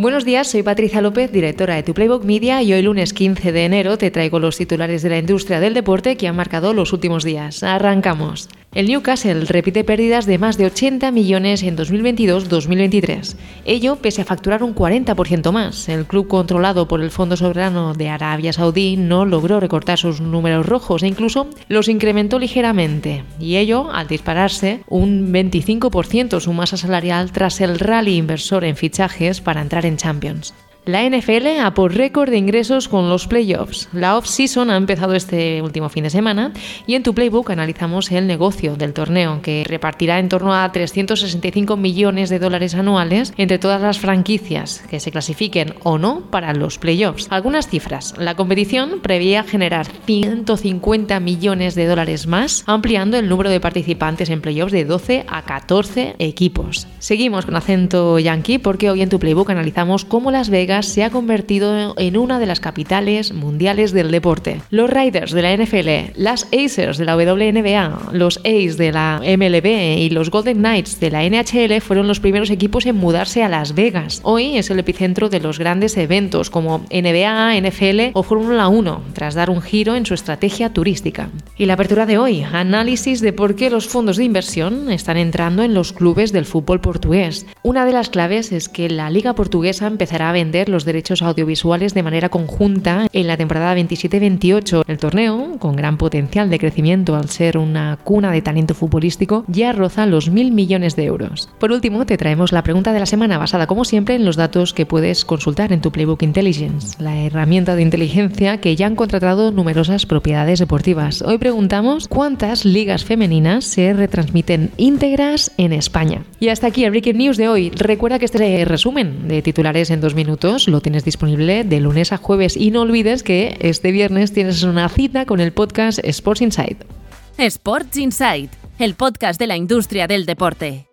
Buenos días, soy Patricia López, directora de Tu Playbook Media y hoy lunes 15 de enero te traigo los titulares de la industria del deporte que han marcado los últimos días. Arrancamos. El Newcastle repite pérdidas de más de 80 millones en 2022-2023. Ello pese a facturar un 40% más. El club controlado por el Fondo Soberano de Arabia Saudí no logró recortar sus números rojos e incluso los incrementó ligeramente. Y ello al dispararse un 25% su masa salarial tras el rally inversor en fichajes para entrar en Champions. La NFL ha por récord de ingresos con los playoffs. La off-season ha empezado este último fin de semana y en tu playbook analizamos el negocio del torneo, que repartirá en torno a 365 millones de dólares anuales entre todas las franquicias que se clasifiquen o no para los playoffs. Algunas cifras. La competición prevía generar 150 millones de dólares más, ampliando el número de participantes en playoffs de 12 a 14 equipos. Seguimos con acento yankee porque hoy en tu playbook analizamos cómo Las Vegas se ha convertido en una de las capitales mundiales del deporte. Los Riders de la NFL, las Acers de la WNBA, los A's de la MLB y los Golden Knights de la NHL fueron los primeros equipos en mudarse a Las Vegas. Hoy es el epicentro de los grandes eventos como NBA, NFL o Fórmula 1, tras dar un giro en su estrategia turística. Y la apertura de hoy, análisis de por qué los fondos de inversión están entrando en los clubes del fútbol portugués. Una de las claves es que la liga portuguesa empezará a vender los derechos audiovisuales de manera conjunta en la temporada 27-28. El torneo, con gran potencial de crecimiento al ser una cuna de talento futbolístico, ya roza los mil millones de euros. Por último, te traemos la pregunta de la semana basada, como siempre, en los datos que puedes consultar en tu Playbook Intelligence, la herramienta de inteligencia que ya han contratado numerosas propiedades deportivas. Hoy preguntamos cuántas ligas femeninas se retransmiten íntegras en España. Y hasta aquí el Breaking News de hoy. Recuerda que este resumen de titulares en dos minutos lo tienes disponible de lunes a jueves y no olvides que este viernes tienes una cita con el podcast Sports Insight. Sports Insight, el podcast de la industria del deporte.